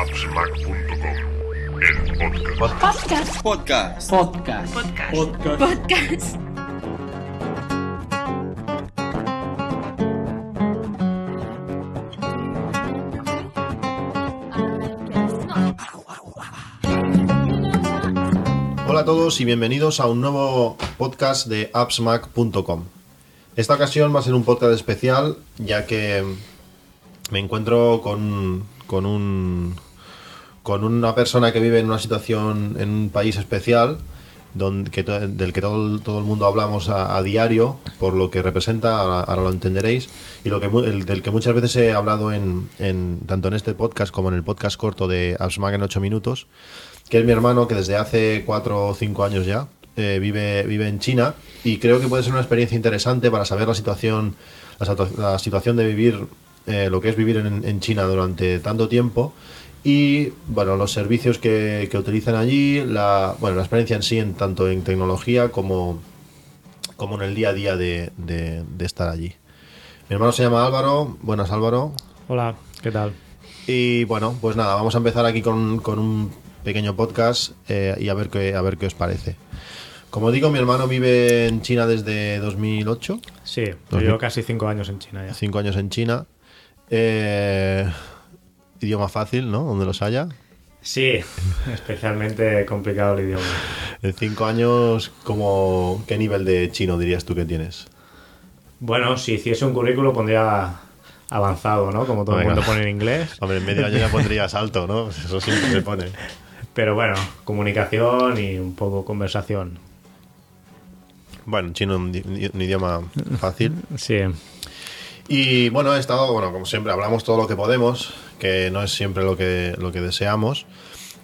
Appsmac.com, el podcast. Podcast. Podcast. Podcast. Podcast. Hola a todos y bienvenidos a un nuevo podcast de appsmac.com. Esta ocasión va a ser un podcast especial ya que me encuentro con, con un con una persona que vive en una situación en un país especial donde, que del que todo, todo el mundo hablamos a, a diario por lo que representa, ahora, ahora lo entenderéis, y lo que, el- del que muchas veces he hablado en, en- tanto en este podcast como en el podcast corto de Appsmac en 8 minutos, que es mi hermano que desde hace 4 o 5 años ya eh, vive, vive en China y creo que puede ser una experiencia interesante para saber la situación, la, la situación de vivir, eh, lo que es vivir en, en China durante tanto tiempo y bueno, los servicios que, que utilizan allí, la, bueno, la experiencia en sí, en tanto en tecnología como, como en el día a día de, de- de estar allí. Mi hermano se llama Álvaro, buenas Álvaro. Hola, ¿qué tal? Y bueno, pues nada, vamos a empezar aquí con, con un pequeño podcast eh, y a ver, qué, a ver qué os parece. Como digo, mi hermano vive en China desde 2008, Sí, yo llevo casi cinco años en China ya. cinco años en China. Eh, idioma fácil, ¿no? Donde los haya. Sí, especialmente complicado el idioma. En cinco años, como, ¿qué nivel de chino dirías tú que tienes? Bueno, si hiciese un currículo pondría avanzado, ¿no? Como todo el mundo pone en inglés. Hombre, en medio año ya pondrías alto, ¿no? Eso siempre se pone. Pero bueno, comunicación y un poco conversación. Bueno, chino un, un idioma fácil. Sí, Y bueno, he estado, bueno, como siempre, hablamos todo lo que podemos, que no es siempre lo que, lo que deseamos.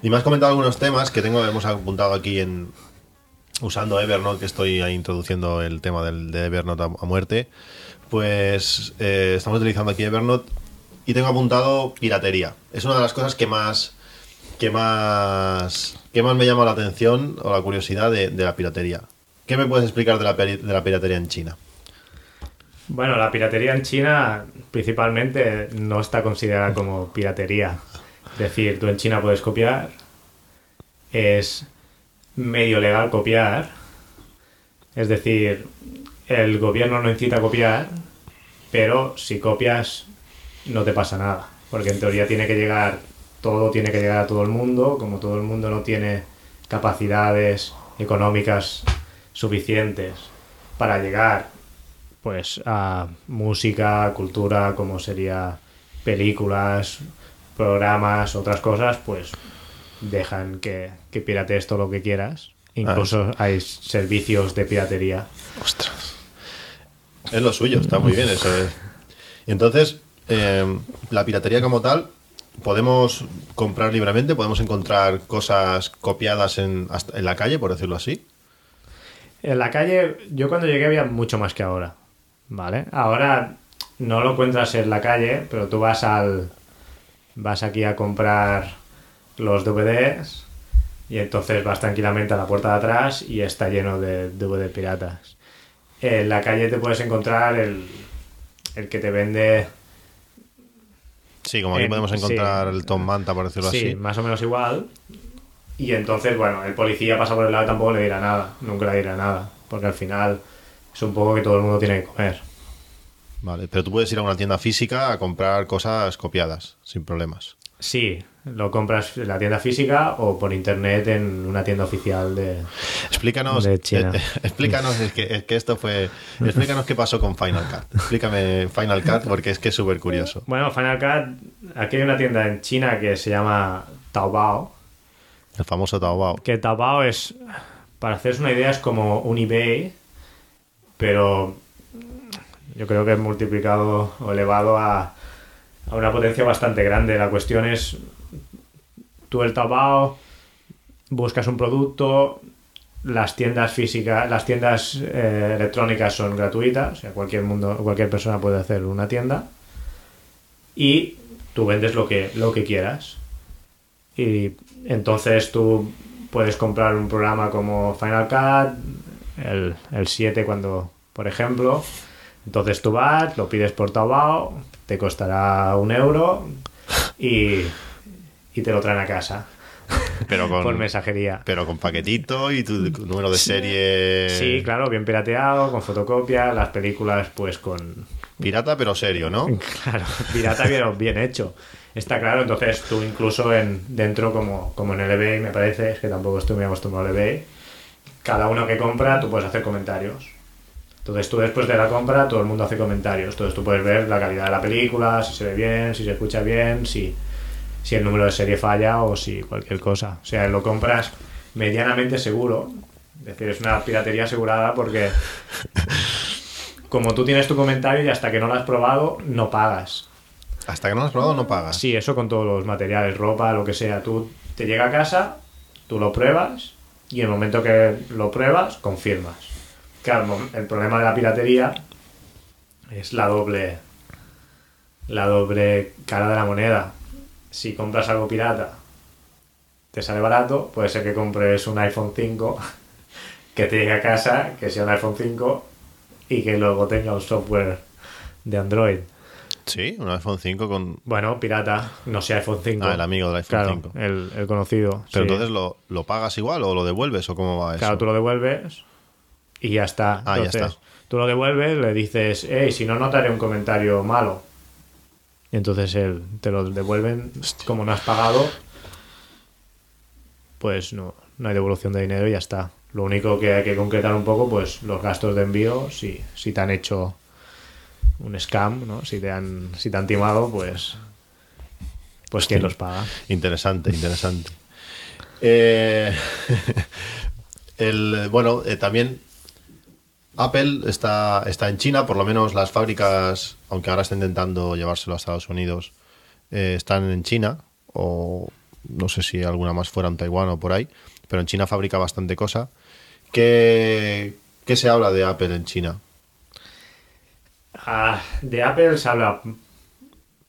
Y me has comentado algunos temas que tengo, hemos apuntado aquí en usando Evernote, que estoy introduciendo el tema del, de Evernote a, muerte. Pues eh, estamos utilizando aquí Evernote y tengo apuntado piratería. Es una de las cosas que más que más que más me llama la atención o la curiosidad de, de la piratería. ¿Qué me puedes explicar de la, de la piratería en China? Bueno, la piratería en China principalmente no está considerada como piratería. Es decir, tú en China puedes copiar, es medio legal copiar, es decir, el gobierno no incita a copiar, pero si copias no te pasa nada, porque en teoría tiene que llegar, todo tiene que llegar a todo el mundo, como todo el mundo no tiene capacidades económicas suficientes para llegar pues a música, cultura, como sería películas, programas, otras cosas, pues dejan que, que piratees todo lo que quieras. Incluso hay servicios de piratería. Ostras. Es lo suyo, está muy bien eso. es. Y entonces, eh, la piratería como tal, podemos comprar libremente, podemos encontrar cosas copiadas en, hasta- en la calle, por decirlo así. En la calle, yo cuando llegué había mucho más que ahora. ¿Vale? Ahora no lo encuentras en la calle, pero tú vas al. vas aquí a comprar los DVDs y entonces vas tranquilamente a la puerta de atrás y está lleno de DVD piratas. En la calle te puedes encontrar el, el que te vende. Sí, como aquí En- podemos encontrar sí. el Tom Manta, por decirlo Sí, así. más o menos igual. Y entonces, bueno, el policía pasa por el lado y tampoco le dirá nada. Nunca le dirá nada. Porque al final es un poco que todo el mundo tiene que comer. Vale, pero tú puedes ir a una tienda física a comprar cosas copiadas, sin problemas. Sí, lo compras en la tienda física o por internet en una tienda oficial de... Explícanos, De China. eh, eh, explícanos, es que, es que esto fue, explícanos qué pasó con Final Cut. Explícame Final Cut porque es que es súper curioso. Bueno, Final Cut, aquí hay una tienda en China que se llama Taobao. El famoso Taobao. Que Taobao es, para haceros una idea, es como un eBay, pero yo creo que es multiplicado o elevado a, a una potencia bastante grande. La cuestión es, tú el Taobao buscas un producto, las tiendas físicas, las tiendas eh, electrónicas son gratuitas, o sea, cualquier mundo, cualquier persona puede hacer una tienda y tú vendes lo que, lo que quieras. Y entonces tú puedes comprar un programa como Final Cut, el, el 7 cuando, por ejemplo, entonces tú vas, lo pides por Taobao, te costará un euro, y, y te lo traen a casa Pero con, por mensajería. pero con paquetito y tu número de serie. Sí, claro, bien pirateado, con fotocopia, las películas pues con... Pirata, pero serio, ¿no? Claro, pirata bien, bien hecho. Está claro, entonces tú incluso en dentro como, como en el eBay, me parece, es que tampoco estoy muy acostumbrado al eBay, cada uno que compra tú puedes hacer comentarios. Entonces tú después de la compra todo el mundo hace comentarios. Entonces tú puedes ver la calidad de la película, si se ve bien, si se escucha bien, si, si el número de serie falla o si cualquier cosa. O sea, lo compras medianamente seguro. Es decir, es una piratería asegurada porque como tú tienes tu comentario y hasta que no lo has probado, no pagas. Hasta que no lo has probado, no pagas. Sí, eso con todos los materiales, ropa, lo que sea. Tú te llega a casa, tú lo pruebas y el momento que lo pruebas, confirmas. Claro, el problema de la piratería es la doble la doble cara de la moneda. Si compras algo pirata, te sale barato, puede ser que compres un iPhone 5 que te llegue a casa, que sea un iPhone 5 y que luego tenga un software de Android. Sí, un iPhone 5 con. Bueno, pirata, no sea iPhone 5. Ah, el amigo del iPhone Claro, 5. el, el conocido. Pero sí. entonces lo, lo pagas igual o lo devuelves o cómo va eso. Claro, tú lo devuelves y ya está. Ah, ya Entonces, está. Tú lo devuelves, le dices, hey, si no, no te haré un comentario malo. Y entonces él te lo devuelven. Como no has pagado, pues no, no hay devolución de dinero y ya está. Lo único que hay que concretar un poco, pues los gastos de envío, si, si te han hecho un scam, ¿no? Si te han, si te han timado, pues, pues quién los paga. Interesante, interesante. Eh, el, bueno, eh, también Apple está, está en China, por lo menos las fábricas, aunque ahora está intentando llevárselo a Estados Unidos, eh, están en China, o no sé si alguna más fuera en Taiwán o por ahí, pero en China fabrica bastante cosa. ¿Qué, qué se habla de Apple en China? Ah, de Apple se habla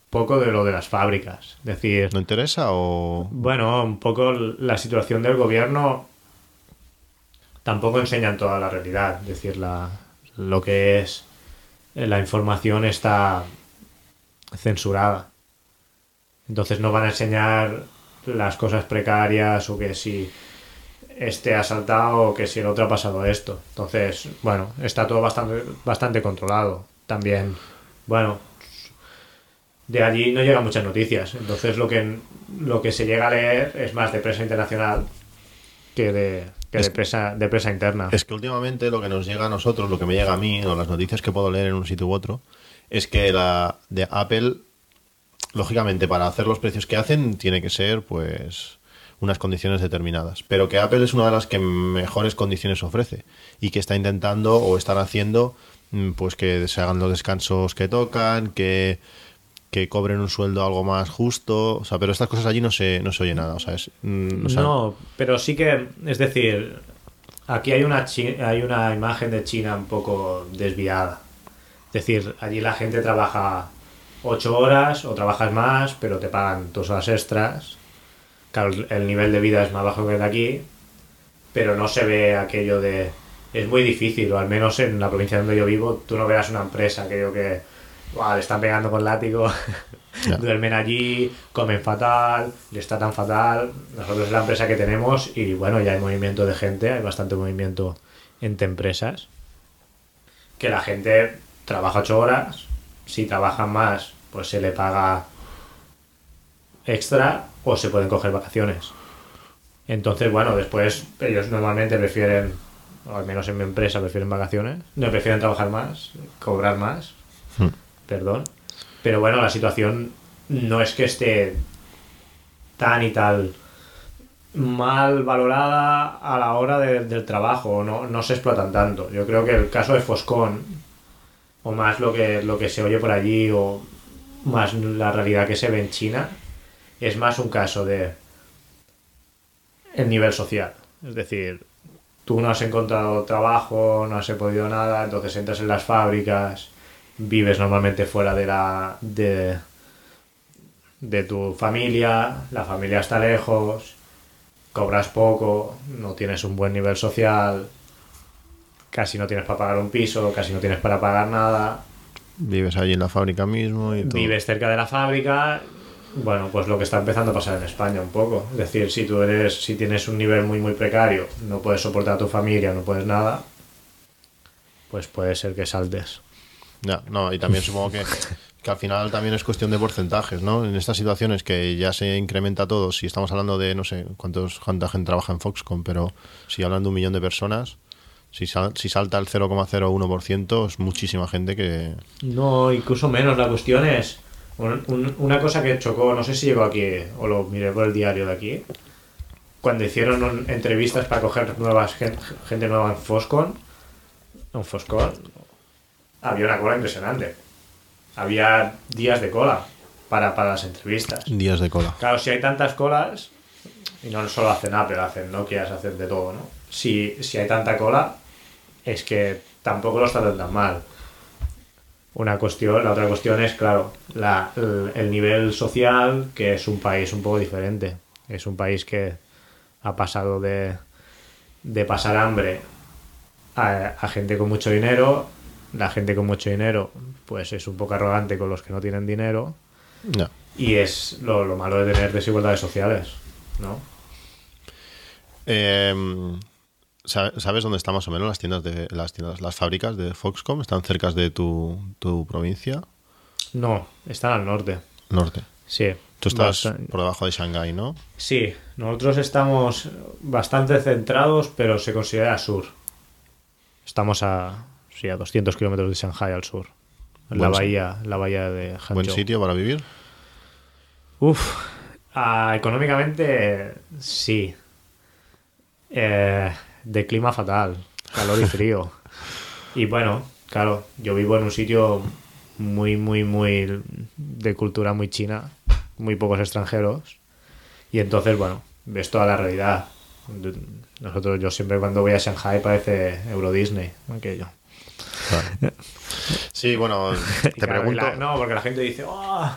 poco de lo de las fábricas. Decir, ¿No interesa o...? bueno, un poco la situación del gobierno tampoco enseñan toda la realidad. Es decir, la, lo que es la información está censurada. Entonces no van a enseñar las cosas precarias o que si este ha saltado o que si el otro ha pasado esto. Entonces, bueno, está todo bastante, bastante controlado. También, bueno, de allí no llegan muchas noticias. Entonces lo que, lo que se llega a leer es más de prensa internacional que de, que de, Es- prensa, de prensa interna. Es que últimamente lo que nos llega a nosotros, lo que me llega a mí, o las noticias que puedo leer en un sitio u otro, es que la de Apple, lógicamente, para hacer los precios que hacen, tiene que ser, pues, unas condiciones determinadas. Pero que Apple es una de las que mejores condiciones ofrece y que está intentando o están haciendo, pues, que se hagan los descansos que tocan, que que cobren un sueldo algo más justo, o sea, pero estas cosas allí no se, no se oye nada, o sea, es, mm, no, pero sí que, es decir, aquí hay una, hay una imagen de China un poco desviada. Es decir, allí la gente trabaja ocho horas o trabajas más, pero te pagan tus horas extras. Claro, el nivel de vida es más bajo que el de aquí, pero no se ve aquello de... Es muy difícil, o al menos en la provincia donde yo vivo, tú no verás una empresa, que "Buah, le están pegando con látigo, duermen allí, comen fatal, le está tan fatal. Nosotros es la empresa que tenemos y bueno, ya hay movimiento de gente, hay bastante movimiento entre empresas. Que la gente trabaja ocho horas, si trabajan más, pues se le paga extra o se pueden coger vacaciones. Entonces, bueno, después ellos normalmente prefieren, o al menos en mi empresa prefieren vacaciones, no prefieren trabajar más, cobrar más, Hmm. perdón. Pero bueno, la situación no es que esté tan y tal mal valorada a la hora de- del trabajo, no, no se explotan tanto. Yo creo que el caso de Foscon, o más lo que, lo que se oye por allí, o más la realidad que se ve en China, es más un caso de el nivel social. Es decir, tú no has encontrado trabajo, no has podido nada, entonces entras en las fábricas, vives normalmente fuera de la de, de tu familia, la familia está lejos, cobras poco, no tienes un buen nivel social, casi no tienes para pagar un piso, casi no tienes para pagar nada, vives allí en la fábrica mismo y todo. vives cerca de la fábrica, Bueno, pues lo que está empezando a pasar en España un poco. Es decir, si tú eres, si tienes un nivel muy muy precario, no puedes soportar a tu familia, no puedes nada, pues puede ser que saltes. Ya, no, y también supongo que, que al final también es cuestión de porcentajes, ¿no? En estas situaciones que ya se incrementa todo, si estamos hablando de, no sé, cuántos, cuánta gente trabaja en Foxconn, pero si hablan de un millón de personas, si, sal- si salta el 0,01% es muchísima gente que... No, incluso menos. La cuestión es un- un- una cosa que chocó, no sé si llegó aquí o lo miré por el diario de aquí, cuando hicieron un- entrevistas para coger nuevas gen- gente nueva en Foscon, en Foscon, había una cola impresionante. Había días de cola para, para las entrevistas. Días de cola. Claro, si hay tantas colas, y no solo hacen Apple, hacen Nokia, hacen de todo, ¿no? Si, si hay tanta cola, es que tampoco lo tratan tan mal. Una cuestión, la otra cuestión es, claro, la, el, el nivel social, que es un país un poco diferente. Es un país que ha pasado de, de pasar hambre a, a gente con mucho dinero. La gente con mucho dinero, pues es un poco arrogante con los que no tienen dinero. Ya. Y es lo, lo malo de tener desigualdades sociales, ¿no? Eh, ¿Sabes dónde están más o menos las tiendas de las tiendas, las fábricas de Foxconn? ¿Están cerca de tu, tu provincia? No, están al norte. Norte. Sí. Tú estás por debajo de Shanghái, ¿no? Sí, nosotros estamos bastante centrados, pero se considera sur. Estamos a, sí, a 200 kilómetros de Shanghai al sur. En la bahía, la bahía de Hangzhou. Buen sitio para vivir. Uf, ah, económicamente sí. Eh, de clima fatal, calor y frío. y bueno, claro, yo vivo en un sitio muy, muy, muy de cultura muy china, muy pocos extranjeros. Y entonces, bueno, ves toda la realidad. Nosotros, yo siempre cuando voy a Shanghai parece Euro Disney, aquello. Claro. Sí, bueno, te claro, y pregunto. la- no, porque la gente dice, "Oh,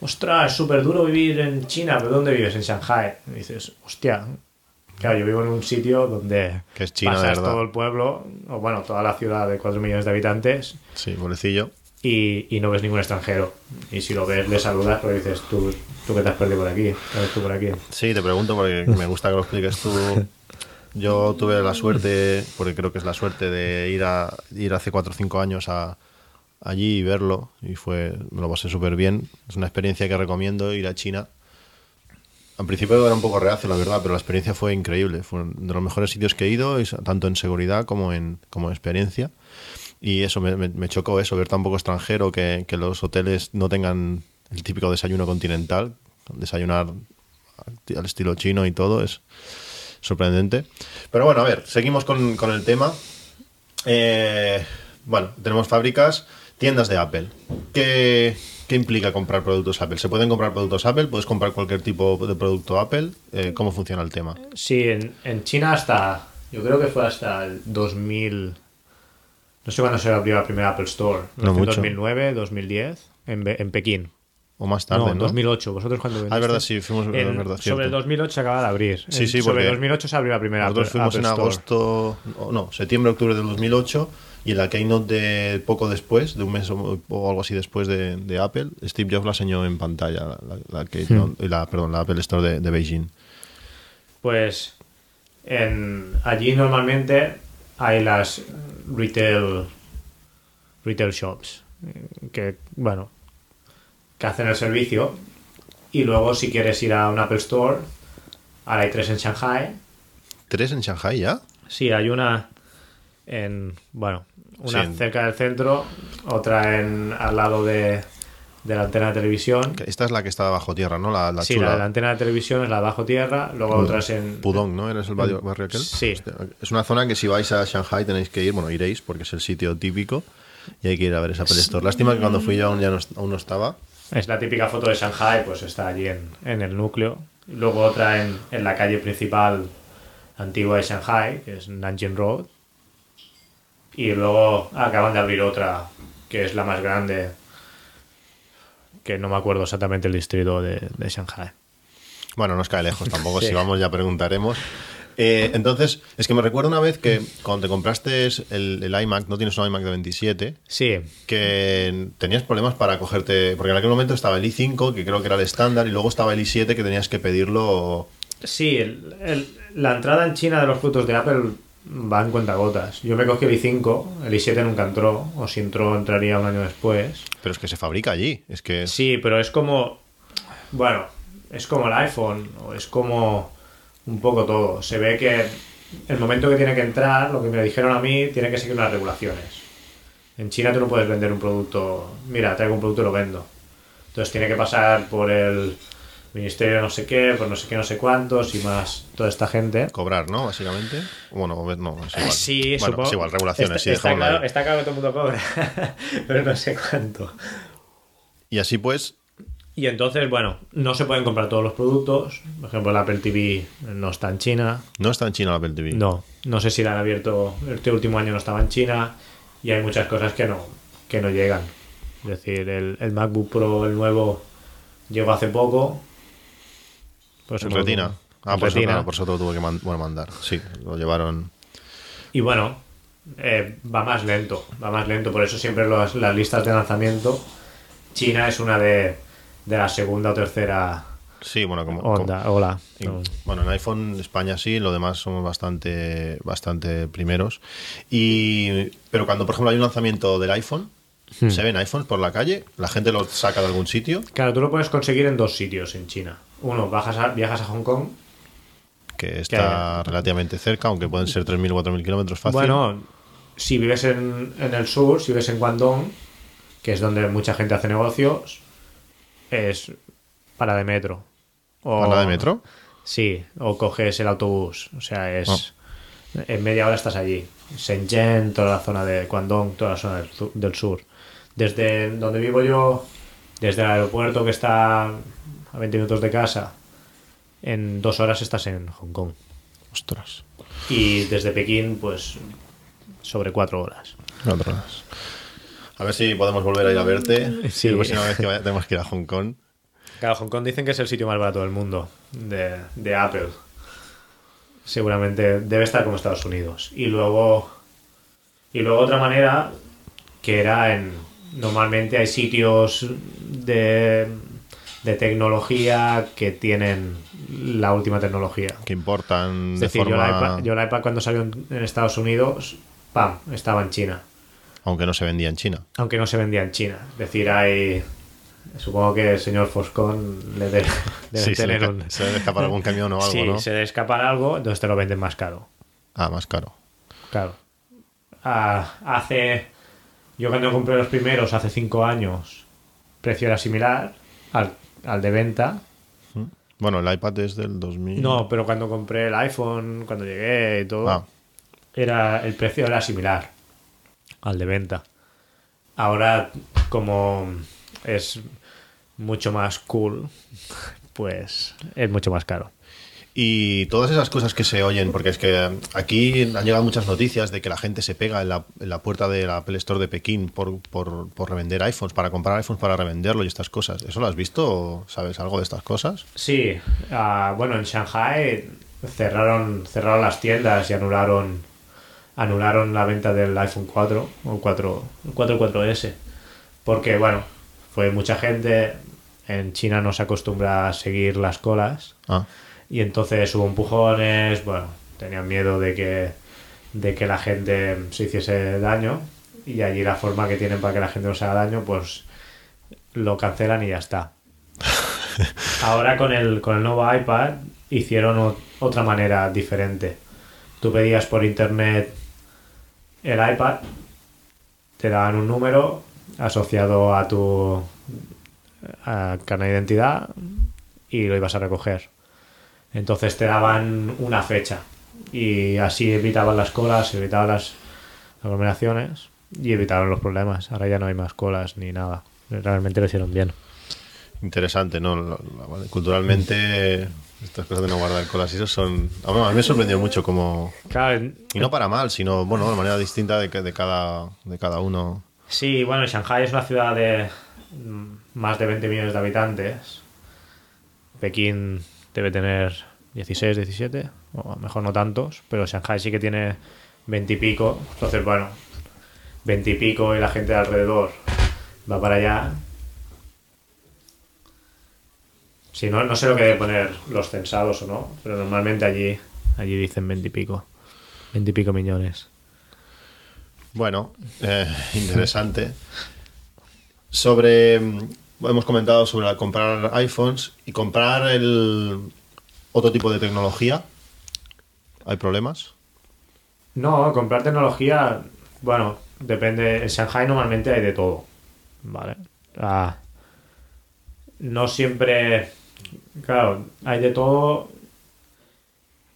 ostras, es súper duro vivir en China, pero ¿dónde vives? En Shanghai. Y dices, hostia. Claro, yo vivo en un sitio donde Que es China, de pasas todo el pueblo, o bueno, toda la ciudad de 4 millones de habitantes Sí, pobrecillo. y, y no ves ningún extranjero. Y si lo ves, le saludas, pero dices, tú, tú que te has perdido por aquí, ¿qué haces tú por aquí? Sí, te pregunto porque me gusta que lo expliques tú. Yo tuve la suerte, porque creo que es la suerte de ir a ir hace 4 o 5 años a allí y verlo y fue me lo pasé súper bien. Es una experiencia que recomiendo ir a China. Al principio era un poco reacio, la verdad, pero la experiencia fue increíble. Fue de los mejores sitios que he ido, tanto en seguridad como en, como en experiencia. Y eso me, me- me chocó, eso, ver tan poco extranjero, que, que los hoteles no tengan el típico desayuno continental, desayunar al estilo chino y todo, es sorprendente. Pero bueno, a ver, seguimos con, con el tema. Eh, bueno, tenemos fábricas, tiendas de Apple. ¿Qué, qué implica comprar productos Apple? ¿Se pueden comprar productos Apple? ¿Puedes comprar cualquier tipo de producto Apple? Eh, ¿Cómo funciona el tema? Sí, en, en China hasta, yo creo que fue hasta el 2000, no sé cuándo se abrió la primera Apple Store, No en mucho. 2009, 2010, en, en Pekín. O más tarde, no, ¿no? 2008. ¿Vosotros cuando Ah, es verdad, sí, fuimos. es En- verdad, sobre el 2008 se acaba de abrir. Sí, sí, sobre porque el 2008 se abrió la primera Nosotros Apple- fuimos Apple en Store. agosto, no, septiembre, octubre del 2008 y en la keynote de poco después, de un mes o, o algo así después de, de Apple, Steve Jobs la enseñó en pantalla, la, la keynote- la- perdón, la Apple Store de, de Beijing. Pues en, allí normalmente hay las retail retail shops eh, que bueno que hacen el servicio y luego si quieres ir a un Apple Store ahora hay tres en Shanghai ¿Tres en Shanghai ya? sí hay una en bueno una Sí, cerca del centro otra en al lado de, de la antena de televisión Esta es la que está bajo tierra, ¿no? La, la sí chula. la, la antena de televisión es la de bajo tierra luego otras en Pudong, ¿no? ¿Eres el barrio, barrio aquel? Sí. Es una zona que si vais a Shanghai tenéis que ir, bueno, iréis porque es el sitio típico y hay que ir a ver esa Apple Store. Lástima que cuando fui yo aún, ya no, aún no estaba. Es la típica foto de Shanghai, pues está allí en, en el núcleo. Luego otra en, en la calle principal antigua de Shanghai, que es Nanjing Road. Y luego acaban de abrir otra, que es la más grande, que no me acuerdo exactamente el distrito de, de Shanghai. Bueno, nos cae lejos tampoco, Sí. si vamos ya preguntaremos. Eh, entonces, es que me recuerdo una vez que cuando te compraste el, el iMac, no tienes un iMac de 27, Sí, que tenías problemas para cogerte, porque en aquel momento estaba el i5, que creo que era el estándar, y luego estaba el i7 que tenías que pedirlo... sí, el- el- la entrada en China de los productos de Apple va en cuentagotas. Yo me cogí el i5, el i7 nunca entró, o si entró entraría un año después. Pero es que se fabrica allí, es que... Sí, pero es como. Bueno, es como el iPhone, o es como un poco todo. Se ve que el momento que tiene que entrar, lo que me dijeron a mí, tiene que seguir unas regulaciones. En China tú no puedes vender un producto. Mira, traigo un producto y lo vendo. Entonces tiene que pasar por el ministerio no sé qué, por no sé qué, no sé cuántos y más toda esta gente. Cobrar, ¿no? Básicamente. Bueno, no, es igual. Sí, bueno, supongo. es igual, regulaciones, Está, sí, está claro, ahí. está claro que todo el mundo cobra, pero no sé cuánto. Y así pues, Y entonces, bueno, no se pueden comprar todos los productos. Por ejemplo, el Apple TV no está en China. no está en China la Apple TV. No, no sé si la han abierto. Este último año no estaba en China. Y hay muchas cosas que no, que no llegan. Es decir, el, el MacBook Pro, el nuevo, llegó hace poco. Pues En retina. Ah, en por eso, claro, por eso te lo tuve que man- bueno, mandar. Sí, lo llevaron... Y bueno, eh, va más lento, va más lento. Por eso siempre los- las listas de lanzamiento, China es una de, de la segunda o tercera Sí, bueno, como... como- onda. Hola. Bueno, en iPhone España sí, lo demás somos bastante, bastante primeros. Y, pero cuando, por ejemplo, hay un lanzamiento del iPhone, Hmm. se ven iPhones por la calle, la gente lo saca de algún sitio, Claro, tú lo puedes conseguir en dos sitios en China. Uno, bajas a- viajas a Hong Kong. que está relativamente cerca, aunque pueden ser 3.000 o 4.000 kilómetros fácil. Bueno, si vives en, en el sur, si vives en Guangdong, que es donde mucha gente hace negocios, es para de metro. O, ¿Para de metro? Sí, o coges el autobús. O sea, es. Ah. En media hora estás allí. Shenzhen, toda la zona de Guangdong, toda la zona del sur. Desde donde vivo yo, desde el aeropuerto que está a 20 minutos de casa, en dos horas estás en Hong Kong. Ostras. Y desde Pekín, pues sobre cuatro horas. Otras. A ver si podemos volver a ir a verte. Sí. La próxima vez que vaya, tenemos que ir a Hong Kong. Claro, Hong Kong dicen que es el sitio más barato del mundo de, de Apple. Seguramente debe estar como Estados Unidos. Y luego. Y luego otra manera que era en. Normalmente hay sitios de, de tecnología que tienen la última tecnología. Que importan Es de decir, yo, el forma... iPad, yo el iPad cuando salió en, en Estados Unidos, ¡pam! Estaba en China. Aunque no se vendía en China. Aunque no se vendía en China. Es decir, hay. Supongo que el señor Foscon le debe, debe Sí, se le, tener un. se debe escapar algún camión o algo, sí, ¿no? se debe escapar algo, entonces te lo venden más caro. Ah, más caro. Claro. Ah, hace. Yo cuando compré los primeros, hace cinco años, precio era similar al, al de venta. Bueno, el iPad es del 2000. No, pero cuando compré el iPhone, cuando llegué y todo, Ah, era, el precio era similar al de venta. Ahora, como es mucho más cool, pues es mucho más caro. Y todas esas cosas que se oyen, porque es que aquí han llegado muchas noticias de que la gente se pega en la, en la puerta de la Apple Store de Pekín por, por, por revender iPhones, para comprar iPhones para revenderlo y estas cosas. ¿Eso lo has visto o sabes algo de estas cosas? Sí, ah, bueno, en Shanghai cerraron, cerraron las tiendas y anularon anularon la venta del iPhone 4 o 4, el 4 y 4S. Porque, bueno, fue mucha gente. En China no se acostumbra a seguir las colas. Ah, Y entonces hubo empujones, bueno, tenían miedo de que, de que la gente se hiciese daño. Y allí la forma que tienen para que la gente no se haga daño, pues lo cancelan y ya está. Ahora con el, con el nuevo iPad hicieron otra manera diferente. Tú pedías por internet el iPad, te daban un número asociado a tu a carnet de identidad y lo ibas a recoger. Entonces te daban una fecha y así evitaban las colas, evitaban las aglomeraciones y evitaron los problemas. Ahora ya no hay más colas ni nada. Realmente lo hicieron bien. interesante, ¿no? Culturalmente, estas cosas de no guardar colas y eso son. A mí, me sorprendió mucho como. Claro, Y no para mal, sino, bueno, de manera distinta de, que- de, cada, de cada uno. Sí, bueno, Shanghai es una ciudad de mm, más de 20 millones de habitantes. Pekín debe tener 16, 17, o mejor no tantos, pero Shanghai sí que tiene 20 y pico. Entonces, bueno, 20 y pico y la gente de alrededor va para allá. Si no, no sé lo que debe poner los censados o no, pero normalmente allí, allí dicen 20 y pico. 20 y pico millones. Bueno, eh, interesante. Sobre. Hemos comentado sobre comprar iPhones y comprar el otro tipo de tecnología. ¿Hay problemas? No, comprar tecnología, bueno, depende. En Shanghai normalmente hay de todo. Vale. Ah, no siempre. Claro, hay de todo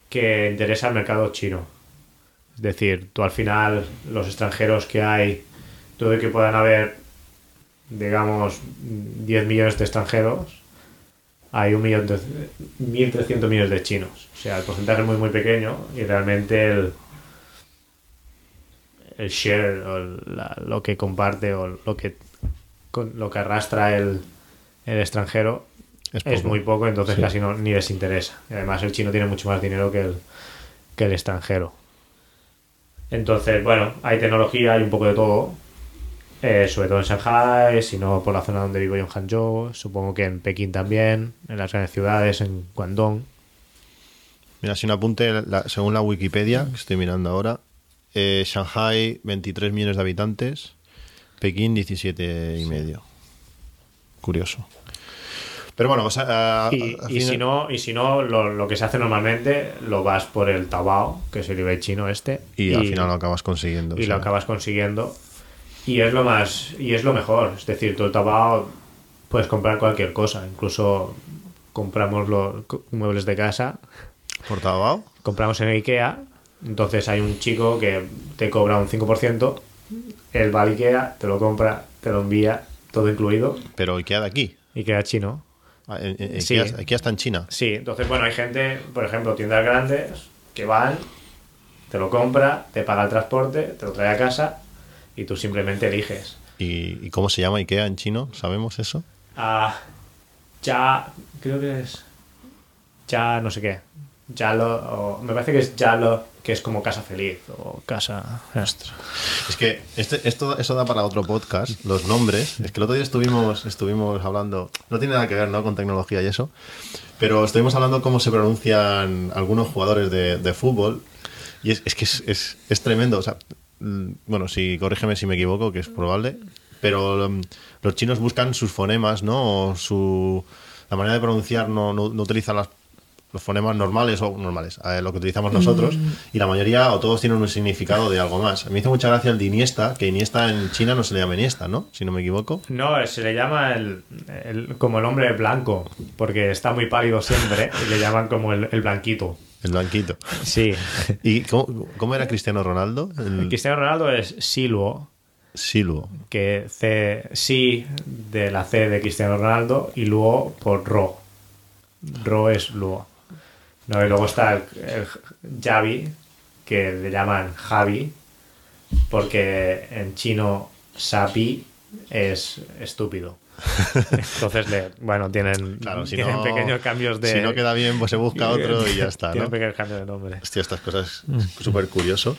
que interesa al mercado chino. Es decir, tú al final, los extranjeros que hay, todo y que puedan haber, digamos, 10 millones de extranjeros, hay un millón de, 1.300 millones de chinos. O sea, el porcentaje es muy, muy pequeño y realmente el, el share o la- lo que comparte o lo que, con- lo que arrastra el, el extranjero Es muy poco, entonces Sí. casi no, ni les interesa. Y además el chino tiene mucho más dinero que el, que el extranjero. Entonces, bueno, hay tecnología, hay un poco de todo. Eh, sobre todo en Shanghai, si no por la zona donde vivo yo en Hangzhou, supongo que en Pekín también, en las grandes ciudades, en Guangdong. Mira, si un apunte, la- según la Wikipedia, que estoy mirando ahora, eh, Shanghai 23 millones de habitantes, Pekín 17 y medio. Curioso. Pero bueno, pues, a- a- Y, si no, y si no lo, lo que se hace normalmente, lo vas por el Taobao, que es el eBay chino este. y al final lo acabas consiguiendo. y o sea, lo acabas consiguiendo. Y es lo más, y es lo mejor. Es decir, tú el Taobao puedes comprar cualquier cosa. Incluso compramos los muebles de casa, ¿Por Taobao? compramos en Ikea. Entonces hay un chico que te cobra un 5%, él va al Ikea, te lo compra, te lo envía, todo incluido, Pero Ikea de aquí. Ikea chino. Ah, en- en- Sí. Ikea, Ikea está en China. Sí, entonces, bueno, hay gente, por ejemplo, tiendas grandes que van, te lo compra, te paga el transporte, te lo trae a casa y tú simplemente eliges. ¿Y, y cómo se llama Ikea en chino? ¿Sabemos eso? Ah, ya, creo que es. Ya, no sé qué. Yalo, o me parece que es Yalo, que es como casa feliz o casa. Es que este, esto, eso da para otro podcast, los nombres. Es que el otro día estuvimos, estuvimos hablando, no tiene nada que ver ¿no? con tecnología y eso, pero estuvimos hablando cómo se pronuncian algunos jugadores de, de fútbol y es, es que es, es- es tremendo. O sea, bueno, si corrígeme si me equivoco, que es probable, pero mm, los chinos buscan sus fonemas, ¿no? O su, la manera de pronunciar no, no, no utilizan las los fonemas normales o normales, eh, lo que utilizamos nosotros, y la mayoría o todos tienen un significado de algo más. Me hizo mucha gracia el de Iniesta, que Iniesta en China no se le llama Iniesta, ¿no? Si no me equivoco. No, se le llama el, el- como el hombre blanco, porque está muy pálido siempre y le llaman como el, el blanquito. El blanquito. Sí. ¿Y cómo, cómo era Cristiano Ronaldo? El Cristiano Ronaldo es Siluo, Silvo. que C, sí de la C de Cristiano Ronaldo y Luo por Ro. Ro es Luo. No, y luego está el, el Javi, que le llaman Javi, porque en chino Sapi es estúpido. Entonces, le, bueno, tienen, Claro, si tienen no, pequeños cambios de. Si no queda bien, pues se busca otro y ya está, Tienen ¿no? pequeños cambios de nombre. Hostia, estas cosas súper curioso.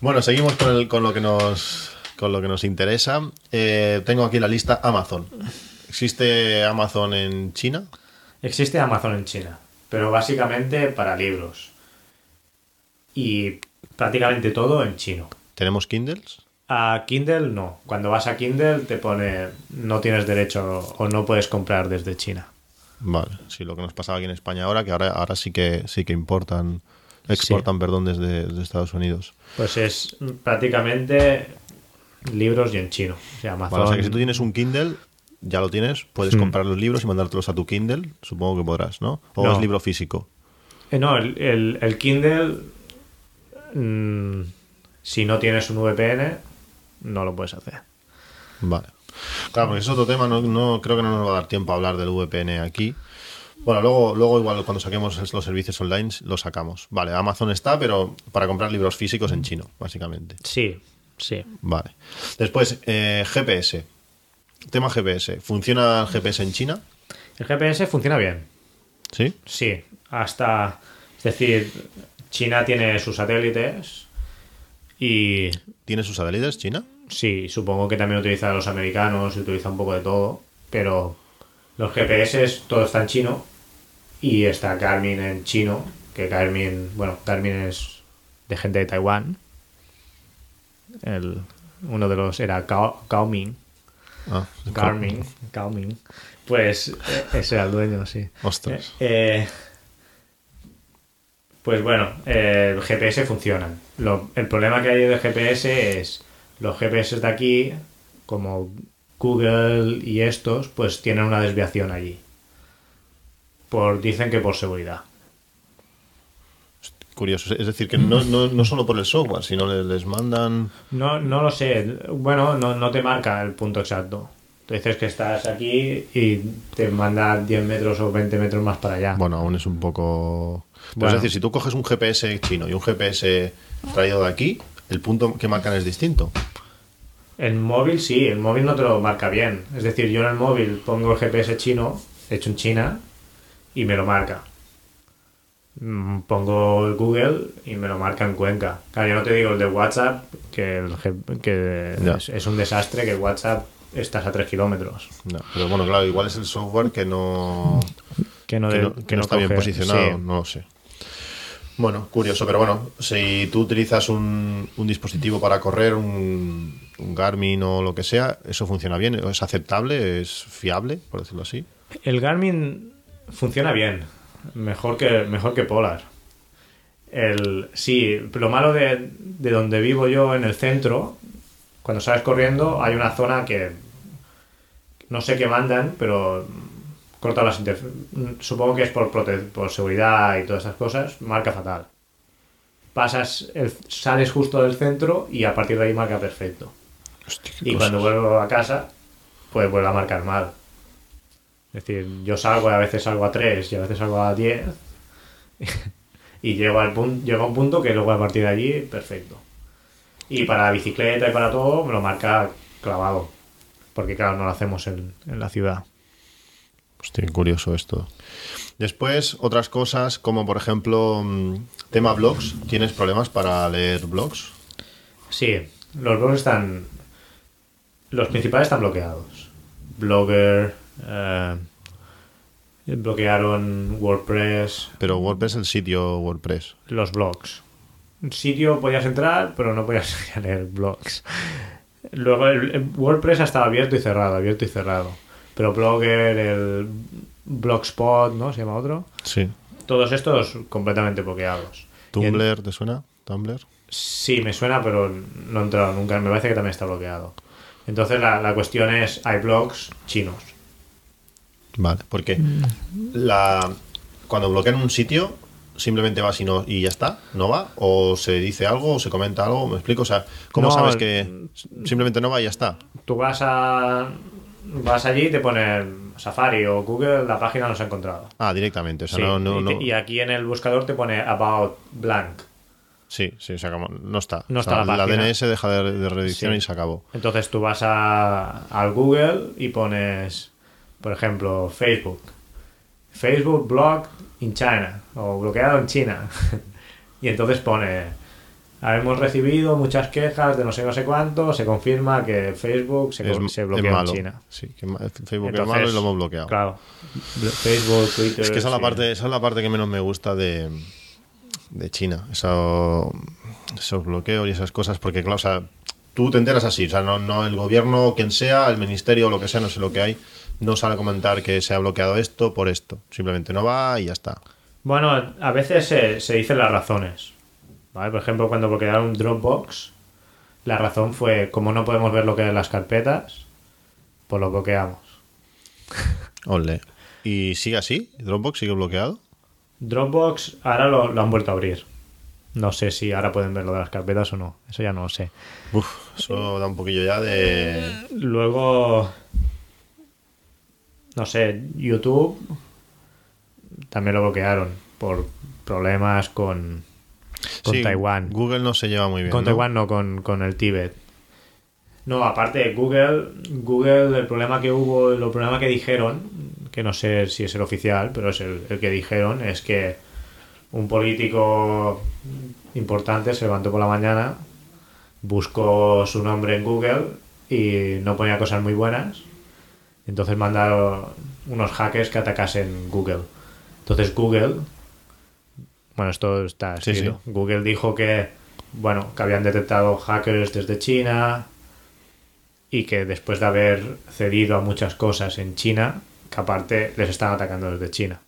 Bueno, seguimos con, el- con lo que nos con lo que nos interesa. Eh, tengo aquí la lista Amazon. ¿Existe Amazon en China? Existe Amazon en China, pero básicamente para libros. Y prácticamente todo en chino. ¿Tenemos Kindles? A Kindle no. Cuando vas a Kindle te pone no tienes derecho o no puedes comprar desde China. Vale, sí, lo que nos pasaba aquí en España ahora, que ahora, ahora sí que sí que importan, exportan, perdón, desde, desde Estados Unidos. Pues es prácticamente libros y en chino. O sea, Amazon. O sea que si tú tienes un Kindle, ya lo tienes, puedes Mm. comprar los libros y mandártelos a tu Kindle, supongo que podrás, ¿no? O No. es libro físico. Eh, no, el, el- el Kindle, mm, si no tienes un VPN, no lo puedes hacer. Vale. Claro, porque es otro tema, no, no- creo que no nos va a dar tiempo a hablar del VPN aquí. Bueno, luego, luego igual cuando saquemos los servicios online lo sacamos. Vale, Amazon está, pero para comprar libros físicos en chino, básicamente. Sí, sí. Vale. Después, eh, GPS. Tema GPS. ¿Funciona el GPS en China? El GPS funciona bien. ¿Sí? Sí, hasta... Es decir, China tiene sus satélites y ¿Tiene sus satélites China? sí, supongo que también utiliza los americanos, utiliza un poco de todo, pero los GPS todo está en chino y está Garmin en chino, que Garmin, bueno, Garmin es de gente de Taiwán. El, uno de los era Gao- Gaoming, Ah, Garmin, Gaoming. Pues eh, ese era el dueño, sí. Ostras. Eh, pues bueno, eh, el GPS funcionan. Lo- el problema que hay del GPS es los GPS de aquí, como Google y estos, pues tienen una desviación allí. Por, dicen que por seguridad. Curioso. Es decir, que no, no, no solo por el software, sino le- les mandan. No, no lo sé. Bueno, no, no te marca el punto exacto. Tú dices que estás aquí y te manda 10 metros o 20 metros más para allá. Bueno, aún es un poco. Pero Bueno. es decir, si tú coges un GPS chino y un GPS traído de aquí, el punto que marcan es distinto. El móvil sí, el móvil no te lo marca bien. Es decir, yo en el móvil pongo el GPS chino, hecho en China, y me lo marca. Mm, Pongo el Google y me lo marca en Cuenca. Claro, yo no te digo el de WhatsApp, que, el que es un desastre que WhatsApp estás a 3 kilómetros. No, pero bueno, claro, igual es el software que no, Que no, que de- no, que no está bien posicionado, sí. no lo sé. Bueno, curioso, pero bueno, si tú utilizas un, un dispositivo para correr, un, un Garmin o lo que sea, eso funciona bien, es aceptable, es fiable, por decirlo así. El Garmin funciona bien, mejor que, mejor que Polar. El, sí, lo malo de, de donde vivo yo en el centro, cuando sales corriendo hay una zona que no sé qué mandan, pero corta las Supongo que es por, por seguridad y todas esas cosas, marca fatal. Pasas, el- sales justo del centro y a partir de ahí marca perfecto. Hostia, Y cosas. cuando vuelvo a casa, pues vuelve a marcar mal. Es decir, yo salgo y a veces salgo a 3 y a veces salgo a 10 y llego, al punto, llego a un punto que luego a partir de allí, perfecto. Y para la bicicleta y para todo, me lo marca clavado. Porque claro, no lo hacemos en, en la ciudad. Hostia, qué curioso esto. Después, otras cosas, como por ejemplo, mm, tema blogs. ¿Tienes problemas para leer blogs? Sí, los blogs están... Los principales están bloqueados. Blogger... eh, bloquearon WordPress, Pero WordPress es el sitio WordPress. los blogs. Un sitio podías entrar, pero no podías leer blogs. Luego el, el WordPress estaba abierto y cerrado, abierto y cerrado. Pero Blogger, el Blogspot, ¿no? Se llama otro. Sí. Todos estos completamente bloqueados. En- ¿Tumblr te suena? ¿Tumblr? sí, me suena, pero no he entrado nunca. Me parece que también está bloqueado. Entonces la, la cuestión es, hay blogs chinos. Vale, porque la, cuando bloquean un sitio, simplemente vas y, no, y ya está, no va, o se dice algo, o se comenta algo, me explico, o sea, ¿cómo No, sabes que simplemente no va y ya está? Tú vas a... Vas allí y te pone Safari o Google, la página no se ha encontrado. Ah, directamente, o sea, Sí, no, no, y, te- no- y aquí en el buscador te pone about blank. sí, sí, se acabó, no está. No O sea, está la página. DNS deja de, de redacción Sí. y se acabó. Entonces tú vas a, al Google y pones, por ejemplo, Facebook. Facebook blocked in China o bloqueado en China. y entonces pone, hemos recibido muchas quejas de no sé no sé cuánto, se confirma que Facebook se, Es, se malo. en China. Sí, que Facebook es Entonces, malo y lo hemos bloqueado. Claro. Facebook, Twitter. Es que esa es, la sí. parte, esa es la parte que menos me gusta de, de China. Eso, esos bloqueos y esas cosas, porque claro, o sea, tú te enteras así, o sea, no, no el gobierno, quien sea, el ministerio, lo que sea, no sé lo que hay, no sale a comentar que se ha bloqueado esto por esto. Simplemente no va y ya está. Bueno, a veces se, se dicen las razones. ¿Vale? Por ejemplo, cuando bloquearon Dropbox, la razón fue, como no podemos ver lo que hay en las carpetas, pues lo bloqueamos. Ole. ¿Y sigue así? ¿Dropbox sigue bloqueado? Dropbox ahora lo, lo han vuelto a abrir. No sé si ahora pueden ver lo de las carpetas o no. Eso ya no lo sé. Uf, eso da un poquillo ya de... Luego, no sé, YouTube también lo bloquearon por problemas con, con Sí, Taiwán. Google no se lleva muy bien. Con ¿no? Taiwán no, con, con el Tíbet. No, aparte, Google, Google, el problema que hubo, el problema que dijeron, que no sé si es el oficial, pero es el, el que dijeron, es que un político importante se levantó por la mañana, buscó su nombre en Google y no ponía cosas muy buenas. Entonces mandaron unos hackers que atacasen Google. Entonces Google, bueno, esto está Sí, escrito. sí. Google dijo que, bueno, que habían detectado hackers desde China y que después de haber cedido a muchas cosas en China, que aparte les están atacando desde China.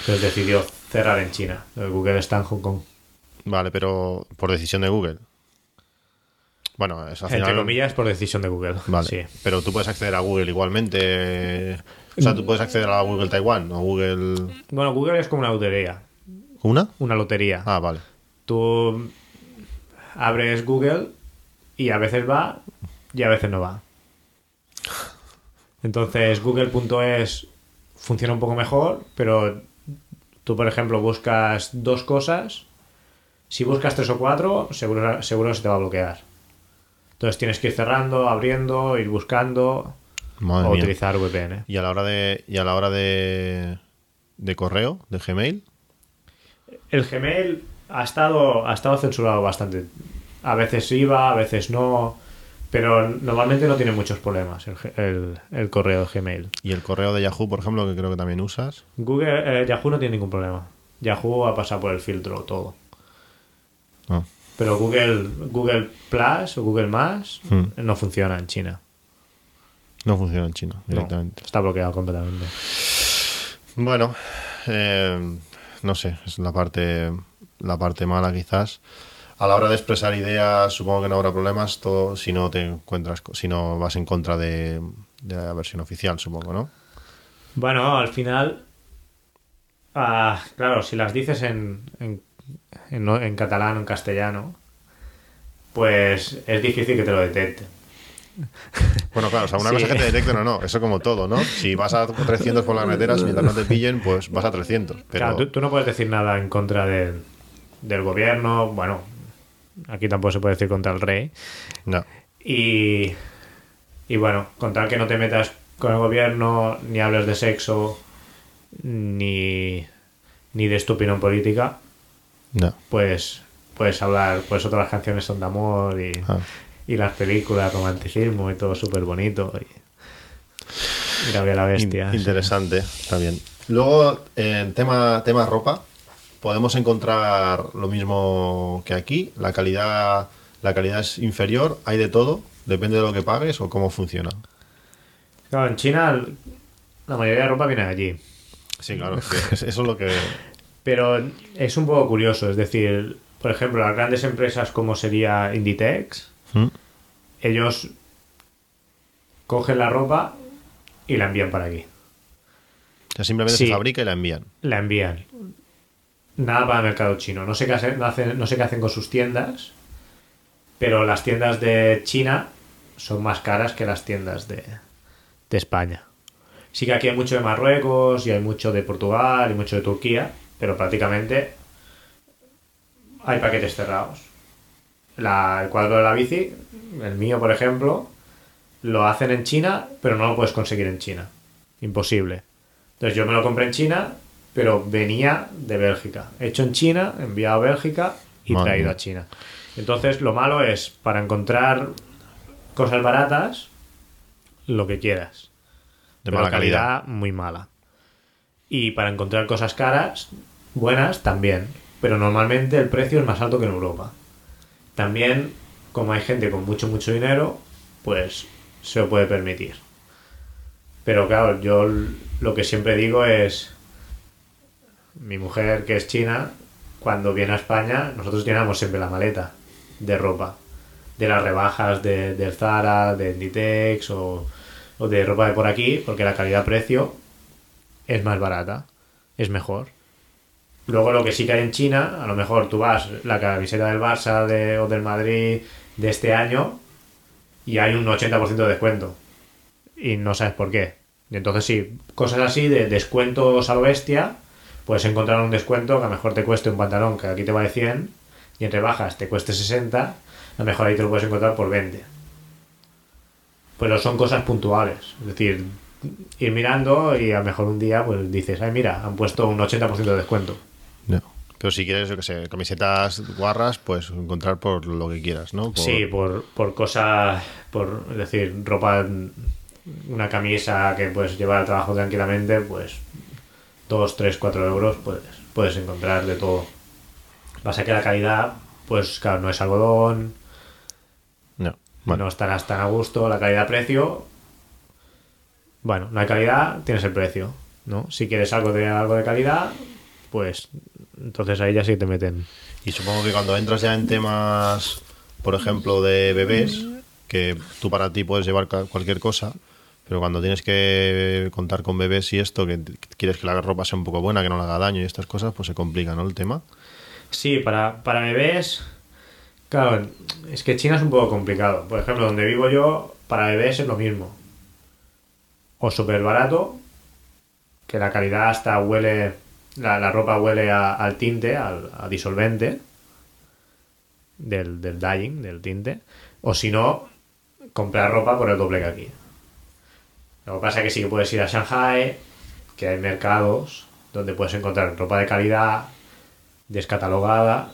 Entonces decidió cerrar en China. Google está en Hong Kong. Vale, pero por decisión de Google. Bueno, es Entre final- comillas, por decisión de Google. Vale. Sí. Pero tú puedes acceder a Google igualmente. O sea, tú puedes acceder a Google Taiwán o Google. Bueno, Google es como una lotería. ¿Una? Una lotería. Ah, vale. Tú abres Google y a veces va y a veces no va. Entonces google.es funciona un poco mejor, pero tú, por ejemplo, buscas dos cosas. Si buscas tres o cuatro, seguro, seguro se te va a bloquear. Entonces tienes que ir cerrando, abriendo, ir buscando Madre o mía. utilizar VPN. Y a la hora de. Y a la hora de. de correo, de Gmail. El Gmail ha estado, ha estado censurado bastante. A veces iba, a veces no. Pero normalmente no tiene muchos problemas el, el- el correo de Gmail. Y el correo de Yahoo, por ejemplo, que creo que también usas. Google, eh, Yahoo no tiene ningún problema. Yahoo ha pasado por el filtro todo. Ah. Pero Google, Google Plus o Google Más Hmm. no funciona en China. No funciona en chino No, directamente. está bloqueado completamente. Bueno, eh, no sé, es la parte, la parte mala quizás. A la hora de expresar ideas, supongo que no habrá problemas, todo si no te encuentras, si no vas en contra de, la versión oficial, supongo, ¿no? Bueno, al final, ah, claro, si las dices en, en, en catalán o en castellano, pues es difícil que te lo detecten. Bueno, claro, o sea, una Sí. cosa que te detecten o no, eso como todo, ¿no? Si vas a 300 por las carreteras, mientras no te pillen, pues vas a 300. Pero Claro, tú, tú no puedes decir nada en contra del, del gobierno, bueno, aquí tampoco se puede decir contra el rey. no. Y, y bueno, con tal que no te metas con el gobierno, ni hables de sexo, ni, ni de estúpido en política, No. pues puedes hablar, pues otras canciones son de amor y, Ah. Y las películas, romanticismo y todo súper bonito. Y, la la In- bestia. sí. interesante, bien. Luego, en tema, tema ropa, podemos encontrar lo mismo que aquí. La calidad, la calidad es inferior, hay de todo, depende de lo que pagues o cómo funciona. Claro, en China la mayoría de ropa viene de allí. Sí, claro, eso es lo que. Pero es un poco curioso, es decir, por ejemplo, las grandes empresas como sería Inditex, ¿Mm? ellos cogen la ropa y la envían para aquí. O sea, simplemente Sí. se fabrica y la envían. La envían. Nada para el mercado chino. No sé qué hacen, no hacen- no sé qué hacen con sus tiendas, pero las tiendas de China son más caras que las tiendas de, de España. Sí que aquí hay mucho de Marruecos y hay mucho de Portugal y mucho de Turquía, pero prácticamente hay paquetes cerrados. La- el cuadro de la bici, el mío por ejemplo, lo hacen en China, pero no lo puedes conseguir en China. Imposible. Entonces yo me lo compré en China, pero venía de Bélgica. Hecho en China, enviado a Bélgica y Madre traído a China. Entonces lo malo es, para encontrar cosas baratas, lo que quieras. De Pero mala la calidad. muy mala. Y para encontrar cosas caras, buenas, también. Pero normalmente el precio es más alto que en Europa. También, como hay gente con mucho, mucho dinero, pues se lo puede permitir. Pero claro, yo lo que siempre digo es, mi mujer que es china, cuando viene a España, nosotros llenamos siempre la maleta de ropa. De las rebajas de, del Zara, de Inditex o, o de ropa de por aquí, porque la calidad-precio es más barata, es mejor. Luego lo que sí que hay en China, a lo mejor tú vas la camiseta del Barça de- o del Madrid de este año y hay un 80% de descuento. Y no sabes por qué. Y entonces sí, cosas así de descuentos a lo bestia, puedes encontrar un descuento que a lo mejor te cueste un pantalón que aquí te vale 100 y en rebajas te cueste 60, a lo mejor ahí te lo puedes encontrar por 20. Pero son cosas puntuales. Es decir, ir mirando y a lo mejor un día pues dices, ay mira, han puesto un 80% de descuento. Pero si quieres, yo que sé, camisetas guarras, pues encontrar por lo que quieras, ¿no? Por- Sí, por, por cosas, por es decir, ropa, una camisa que puedes llevar al trabajo tranquilamente, pues 2, 3, 4 euros puedes, puedes encontrar de todo. Pasa que la calidad, pues claro, no es algodón, No. Bueno, no estarás tan a gusto, la calidad-precio, bueno, no hay calidad, tienes el precio, ¿no? Si quieres algo de algo de calidad, pues entonces ahí ya sí te meten. Y supongo que cuando entras ya en temas, por ejemplo, de bebés, que tú para ti puedes llevar cualquier cosa, pero cuando tienes que contar con bebés y esto, que quieres que la ropa sea un poco buena, que no le haga daño y estas cosas, pues se complica, ¿no? El tema. Sí, para, para bebés, claro, es que China es un poco complicado. Por ejemplo, donde vivo yo, para bebés es lo mismo. O súper barato, que la calidad hasta huele, la, la ropa huele a- al tinte, al, a disolvente del, del dyeing, del tinte. O si no, comprar ropa por el doble que aquí. Lo que pasa es que sí que puedes ir a Shanghai, que hay mercados donde puedes encontrar ropa de calidad descatalogada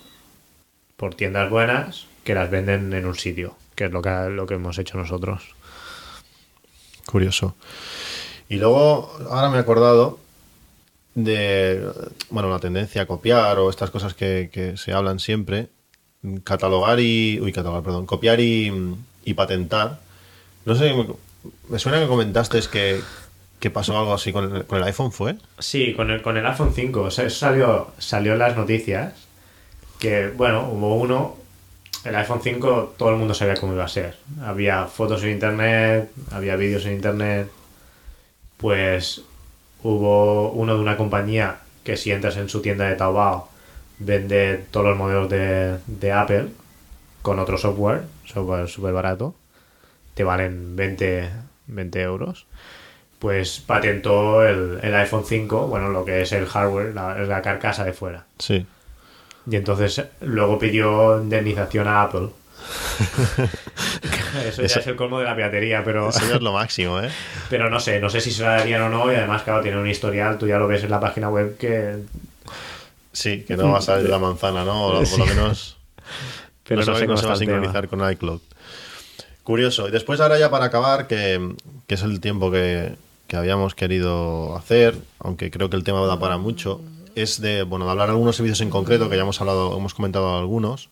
por tiendas buenas que las venden en un sitio, que es lo que, lo que hemos hecho nosotros. Curioso. Y luego, ahora me he acordado de, bueno, la tendencia a copiar o estas cosas que, que se hablan siempre, catalogar y, uy, catalogar, perdón, copiar y, y patentar. No sé, me, suena que comentaste que, que pasó algo así con el, con el iPhone, ¿fue? Sí, con el, con el iPhone 5, o sea, eso salió, salió en las noticias, que bueno, hubo uno, el iPhone 5 todo el mundo sabía cómo iba a ser. Había fotos en internet, había vídeos en internet, pues hubo uno de una compañía que si entras en su tienda de Taobao vende todos los modelos de, de Apple con otro software, software súper barato, te valen 20, 20 euros pues patentó el, el iPhone 5, bueno, lo que es el hardware, la, la carcasa de fuera. Sí. Y entonces luego pidió indemnización a Apple. Eso ya Eso- es el colmo de la piratería, pero, Eso ya es lo máximo, ¿eh? pero no sé, no sé si se la darían o no. Y además, claro, tiene un historial, tú ya lo ves en la página web que. Sí, que no va a salir la manzana, ¿no? O por lo menos Pero no, no, se, sé no se va a tema. sincronizar con iCloud. Curioso. Y después ahora ya para acabar, que, que es el tiempo que, que habíamos querido hacer, aunque creo que el tema da para mucho, es de, bueno, de hablar de algunos servicios en concreto, que ya hemos hablado, hemos comentado algunos.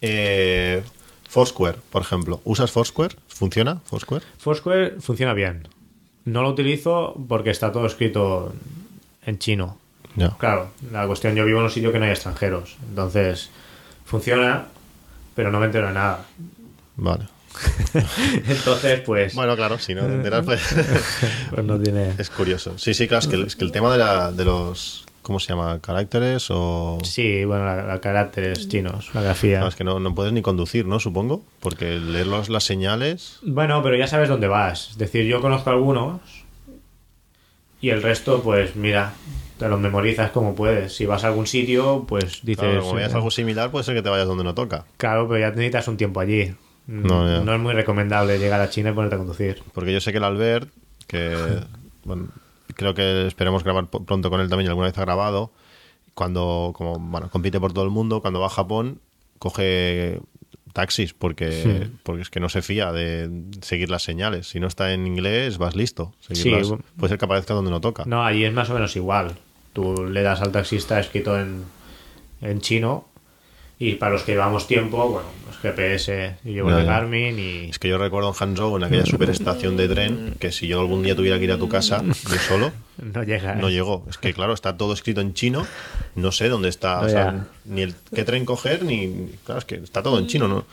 Eh, Foursquare, por ejemplo. ¿Usas Foursquare? ¿Funciona Foursquare? Foursquare funciona bien. No lo utilizo porque está todo escrito en chino. Ya. Claro, la cuestión, yo vivo en un sitio que no hay extranjeros. Entonces, funciona, pero no me entero de nada. Vale. Entonces, pues, Bueno, claro, si no te enteras, pues pues no tiene... es curioso. Sí, sí, claro, es que, el- es que el tema de, la, de los, ¿cómo se llama? ¿Caracteres o...? Sí, bueno, la, la caracteres chinos, la grafía. No, es que no, no puedes ni conducir, ¿no? Supongo. Porque leer los- las señales. Bueno, pero ya sabes dónde vas. Es decir, yo conozco algunos y el resto, pues mira, te los memorizas como puedes. Si vas a algún sitio, pues dices... Claro, como veas eh, algo similar, puede ser que te vayas donde no toca. Claro, pero ya necesitas un tiempo allí. No, ya. no es muy recomendable llegar a China y ponerte a conducir. Porque yo sé que el Albert, que bueno, creo que esperemos grabar pronto con él también, alguna vez ha grabado, cuando como bueno, compite por todo el mundo, cuando va a Japón, coge taxis porque, porque es que no se fía de seguir las señales. Si no está en inglés, vas listo. Seguirlas. Sí. Puede ser que aparezca donde no toca. No, allí es más o menos igual. Tú le das al taxista escrito en, en chino y para los que llevamos tiempo, bueno, pues GPS, yo llevo Ya, el. Garmin y... Es que yo recuerdo en Hangzhou, en aquella superestación de tren, que si yo algún día tuviera que ir a tu casa, yo solo, No llega. no llegó. Es que, claro, está todo escrito en chino, no sé dónde está, o sea, ni el qué tren coger, ni. Claro, es que está todo en chino, ¿no?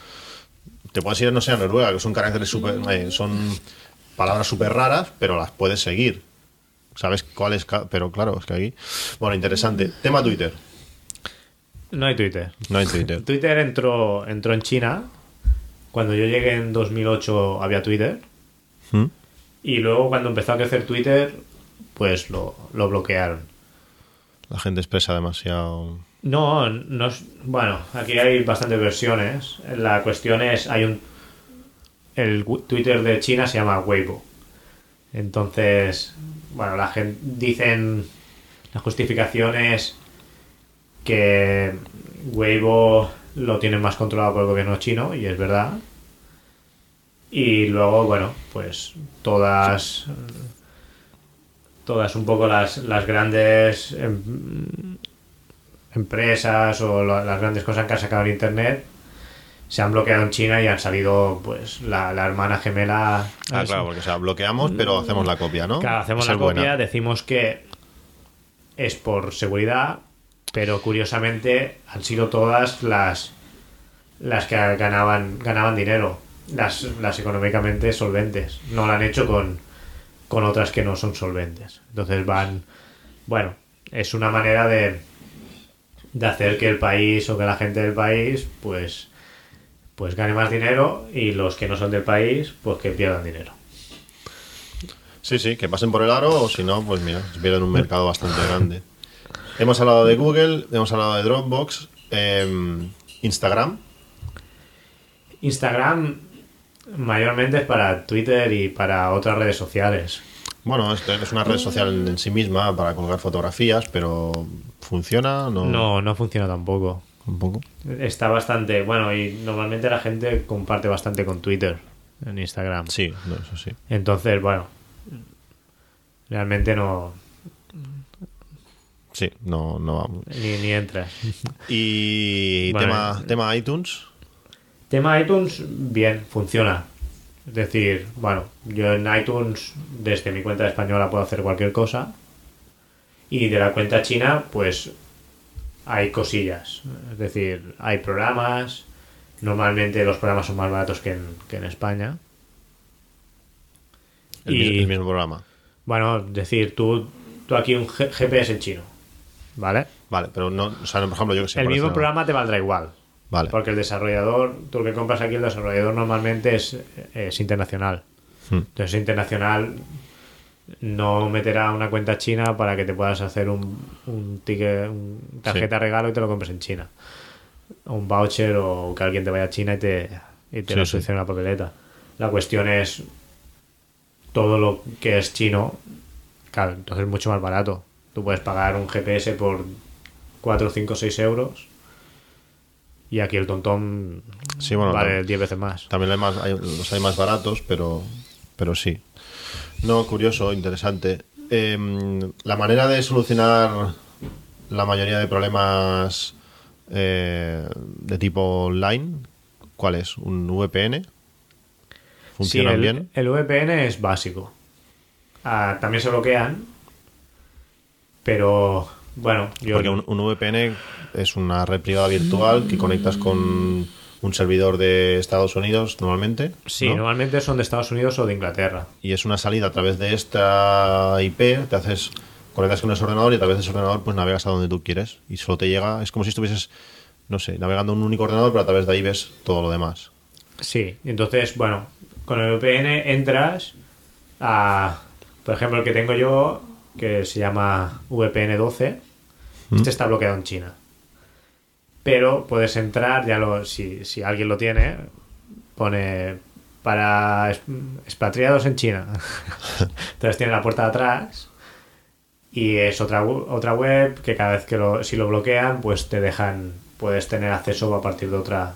Te puedes ir, no sé, a Noruega, que son caracteres super. eh, son palabras súper raras, pero las puedes seguir. ¿Sabes cuál es? Pero claro, es que aquí. Bueno, interesante. Tema Twitter. No hay Twitter. No hay Twitter. Twitter entró, entró en China. Cuando yo llegué en 2008 había Twitter. ¿Mm? Y luego cuando empezó a crecer Twitter, pues lo, lo bloquearon. La gente expresa demasiado. No, no es- bueno, aquí hay bastantes versiones. La cuestión es, hay un... El wi- Twitter de China se llama Weibo. Entonces, bueno, la gente dicen la justificación es que Weibo lo tienen más controlado por el gobierno chino y es verdad. Y luego, bueno, pues todas todas un poco las, las grandes em- empresas o la- las grandes cosas que han sacado en internet se han bloqueado en China y han salido pues la, la hermana gemela Ah, claro, porque o sea, bloqueamos, pero hacemos la copia, ¿no? Claro, hacemos Esa la es buena. copia, decimos que es por seguridad, pero curiosamente han sido todas las las que ganaban ganaban dinero, las, las económicamente solventes. No lo han hecho con, con otras que no son solventes. Entonces van, bueno, es una manera de de hacer que el país o que la gente del país pues pues gane más dinero y los que no son del país pues que pierdan dinero. Sí, sí, que pasen por el aro o si no, pues mira, se pierden un mercado bastante grande. Hemos hablado de Google, hemos hablado de Dropbox, em, Instagram. Instagram mayormente es para Twitter y para otras redes sociales. Bueno, es, es una red social en, en sí misma para colgar fotografías, pero ¿funciona? No, No, no funciona tampoco. un poco. Está bastante, bueno, y normalmente la gente comparte bastante con Twitter en Instagram. Sí, no, eso sí. Entonces, bueno, realmente no, Sí, no, no vamos. ni, ni entras. Y tema, tema iTunes. Tema iTunes, bien, funciona. Es decir, bueno, yo en iTunes, desde mi cuenta española puedo hacer cualquier cosa. Y de la cuenta china, pues hay cosillas. Es decir, hay programas. Normalmente los programas son más baratos que en, que en España. El, Y- mi- el mismo programa. Bueno, es decir, tú, tú aquí un G- GPS en chino. ¿Vale? Vale, pero no, o sea, por ejemplo, yo que sé. el mismo ejemplo- programa te valdrá igual. Vale. Porque el desarrollador, tú lo que compras aquí, el desarrollador normalmente es, es internacional. Hmm. Entonces, internacional no meterá una cuenta china para que te puedas hacer un, un ticket, un tarjeta regalo y te lo compres en China. O un voucher o que alguien te vaya a China y te, y te Sí, lo sí. solucione en la papeleta. La cuestión es todo lo que es chino, claro, entonces es mucho más barato. Tú puedes pagar un GPS por 4, 5, 6 euros y aquí el tontón Sí, bueno, vale claro. 10 veces más. También hay más, hay- los hay más baratos, pero, pero sí. No, curioso, interesante. Em, la manera de solucionar la mayoría de problemas eh, de tipo online, ¿cuál es? ¿Un VPN? ¿Funcionan Sí, bien? El VPN es básico. Ah, también se bloquean, pero bueno, yo Porque un, un VPN es una red privada virtual que conectas con un servidor de Estados Unidos normalmente. sí, ¿no? normalmente son de Estados Unidos o de Inglaterra. y es una salida a través de esta IP, te haces conectas con ese ordenador y a través de ese ordenador pues navegas a donde tú quieres y solo te llega, es como si estuvieses no sé, navegando en un único ordenador, pero a través de ahí ves todo lo demás. Sí, entonces, bueno, con el VPN entras a, por ejemplo, el que tengo yo, que se llama VPN 12, este está bloqueado en China. Pero puedes entrar, ya lo, si, si alguien lo tiene, pone para expatriados en China. Entonces tiene la puerta de atrás y es otra, otra web que cada vez que lo, si lo bloquean, pues te dejan, puedes tener acceso a partir de otra,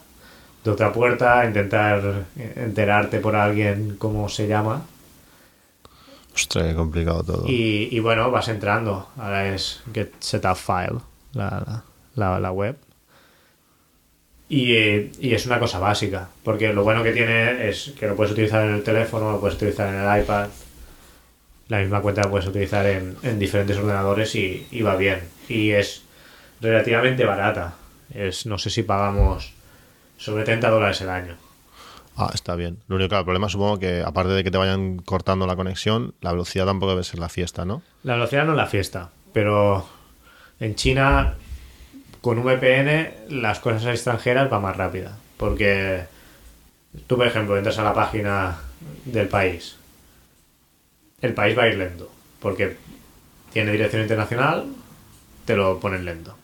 de otra puerta, intentar enterarte por alguien cómo se llama. Ostras, complicado todo. Y, y bueno, vas entrando. Ahora es Get Setup File, la, la, la web. Y, eh, y es una cosa básica, porque lo bueno que tiene es que lo puedes utilizar en el teléfono, lo puedes utilizar en el iPad. La misma cuenta la puedes utilizar en, en diferentes ordenadores y, y va bien. Y es relativamente barata. Es, no sé si pagamos sobre 30 dólares el año. Ah, está bien. Lo único que el problema supongo que aparte de que te vayan cortando la conexión, la velocidad tampoco debe ser la fiesta, ¿no? La velocidad no es la fiesta, pero en China con VPN las cosas extranjeras van más rápida. Porque tú, por ejemplo, entras a la página del país. El país va a ir lento. Porque tiene dirección internacional, te lo ponen lento.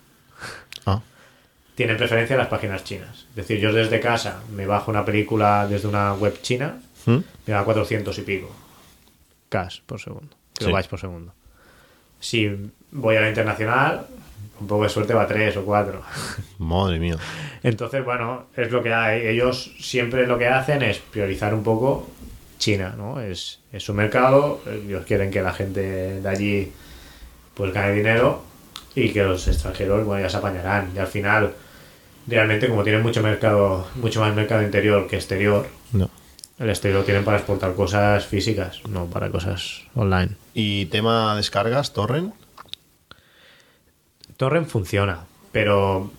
Tienen preferencia las páginas chinas. Es decir, yo desde casa me bajo una película desde una web china, ¿Mm? me da 400 y pico. K por segundo. Sí. Kilobytes por segundo. Si voy a la internacional, un poco de suerte va a 3 o 4. Madre mía. Entonces, bueno, es lo que hay. Ellos siempre lo que hacen es priorizar un poco China, ¿no? Es, es su mercado, ellos quieren que la gente de allí pues gane dinero y que los extranjeros, bueno, ya se apañarán. Y al final, realmente como tienen mucho mercado, mucho más mercado interior que exterior, No. el exterior lo tienen para exportar cosas físicas, no para cosas online. Y tema descargas, torrent. Torrent funciona, pero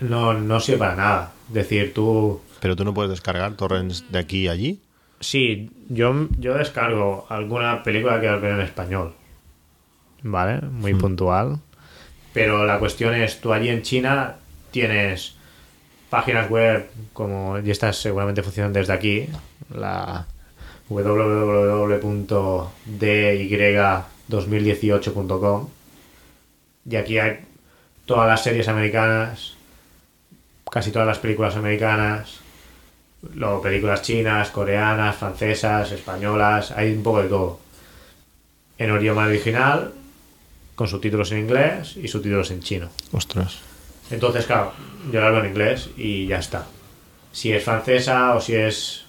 no, no sirve para nada. Es decir, tú... Pero tú no puedes descargar torrents de aquí y allí. Sí, yo, yo descargo alguna película que ver en español. ¿Vale? Muy puntual. Pero la cuestión es, tú allí en China tienes páginas web como, y estas seguramente funcionan desde aquí, la www.dy2018.com y aquí hay todas las series americanas, casi todas las películas americanas, luego películas chinas, coreanas, francesas, españolas, hay un poco de todo. En idioma original, con subtítulos en inglés y subtítulos en chino. Ostras. Entonces, claro, yo lo hablo en inglés y ya está. Si es francesa o si es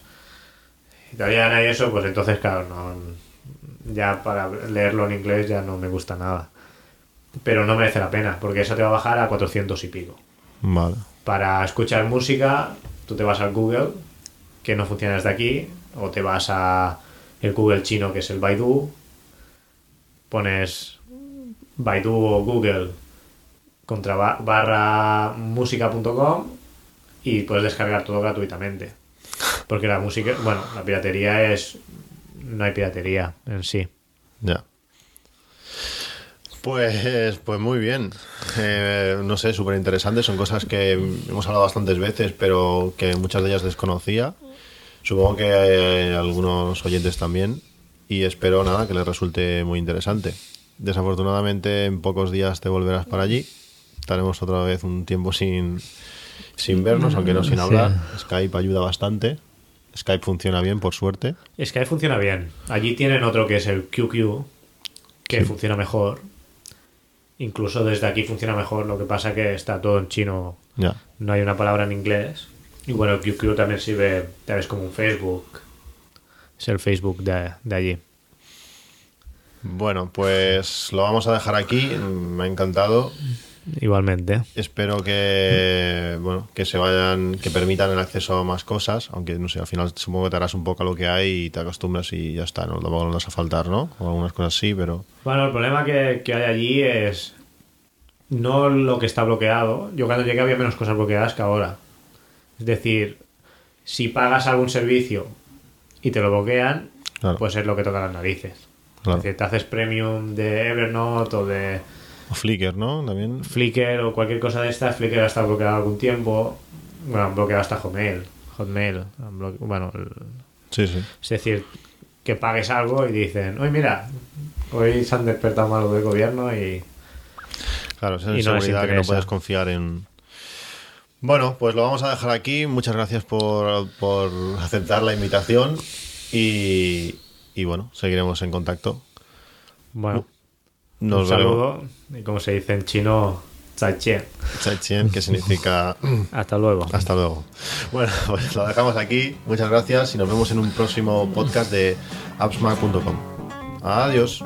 italiana y eso, pues entonces, claro, no, ya para leerlo en inglés ya no me gusta nada. Pero no merece la pena, porque eso te va a bajar a 400 y pico. Vale. Para escuchar música, tú te vas al Google, que no funciona desde aquí, o te vas a el Google chino, que es el Baidu, pones Baidu o Google contra ba- barra música.com y puedes descargar todo gratuitamente. Porque la música, bueno, la piratería es... No hay piratería en sí. Ya. Pues, pues muy bien. Eh, no sé, súper interesante. Son cosas que hemos hablado bastantes veces, pero que muchas de ellas desconocía. Supongo que eh, algunos oyentes también. Y espero nada que les resulte muy interesante. Desafortunadamente, en pocos días te volverás para allí. Estaremos otra vez un tiempo sin, sin vernos, aunque no sin Sí. hablar. Skype ayuda bastante. Skype funciona bien, por suerte. Skype funciona bien. Allí tienen otro que es el QQ, que funciona mejor. Incluso desde aquí funciona mejor, lo que pasa que está todo en chino, no hay una palabra en inglés. Y bueno, el QQ también sirve, tal vez como un Facebook. Es el Facebook de, de allí. Bueno, pues lo vamos a dejar aquí. Me ha encantado. Igualmente. Espero que bueno que se vayan, que permitan el acceso a más cosas, aunque no sé, al final supongo que te harás un poco a lo que hay y te acostumbras y ya está, no tampoco no vas a faltar, ¿no? O algunas cosas sí, pero Bueno, el problema que, que hay allí es no lo que está bloqueado. Yo cuando llegué había menos cosas bloqueadas que ahora. Es decir, si pagas algún servicio y te lo bloquean, Claro. pues es lo que toca las narices. Claro. Es decir, te haces premium de Evernote o de o Flickr, ¿no? También. Flickr o cualquier cosa de estas. Flickr ha estado bloqueado algún tiempo. Bueno, han bloqueado hasta Hotmail. Hotmail. bloque- Bueno, el- Sí, sí. es decir, que pagues algo y dicen, oye, mira, hoy se han despertado malos del gobierno y Claro, esa es no seguridad que no puedes confiar en Bueno, pues lo vamos a dejar aquí. Muchas gracias por, por aceptar la invitación y, y bueno, seguiremos en contacto. Bueno, Nos un saludo y como se dice en chino, zaijian. Zaijian, que significa Hasta luego. Hasta luego. Bueno, pues lo dejamos aquí. Muchas gracias y nos vemos en un próximo podcast de appsmac.com. Adiós.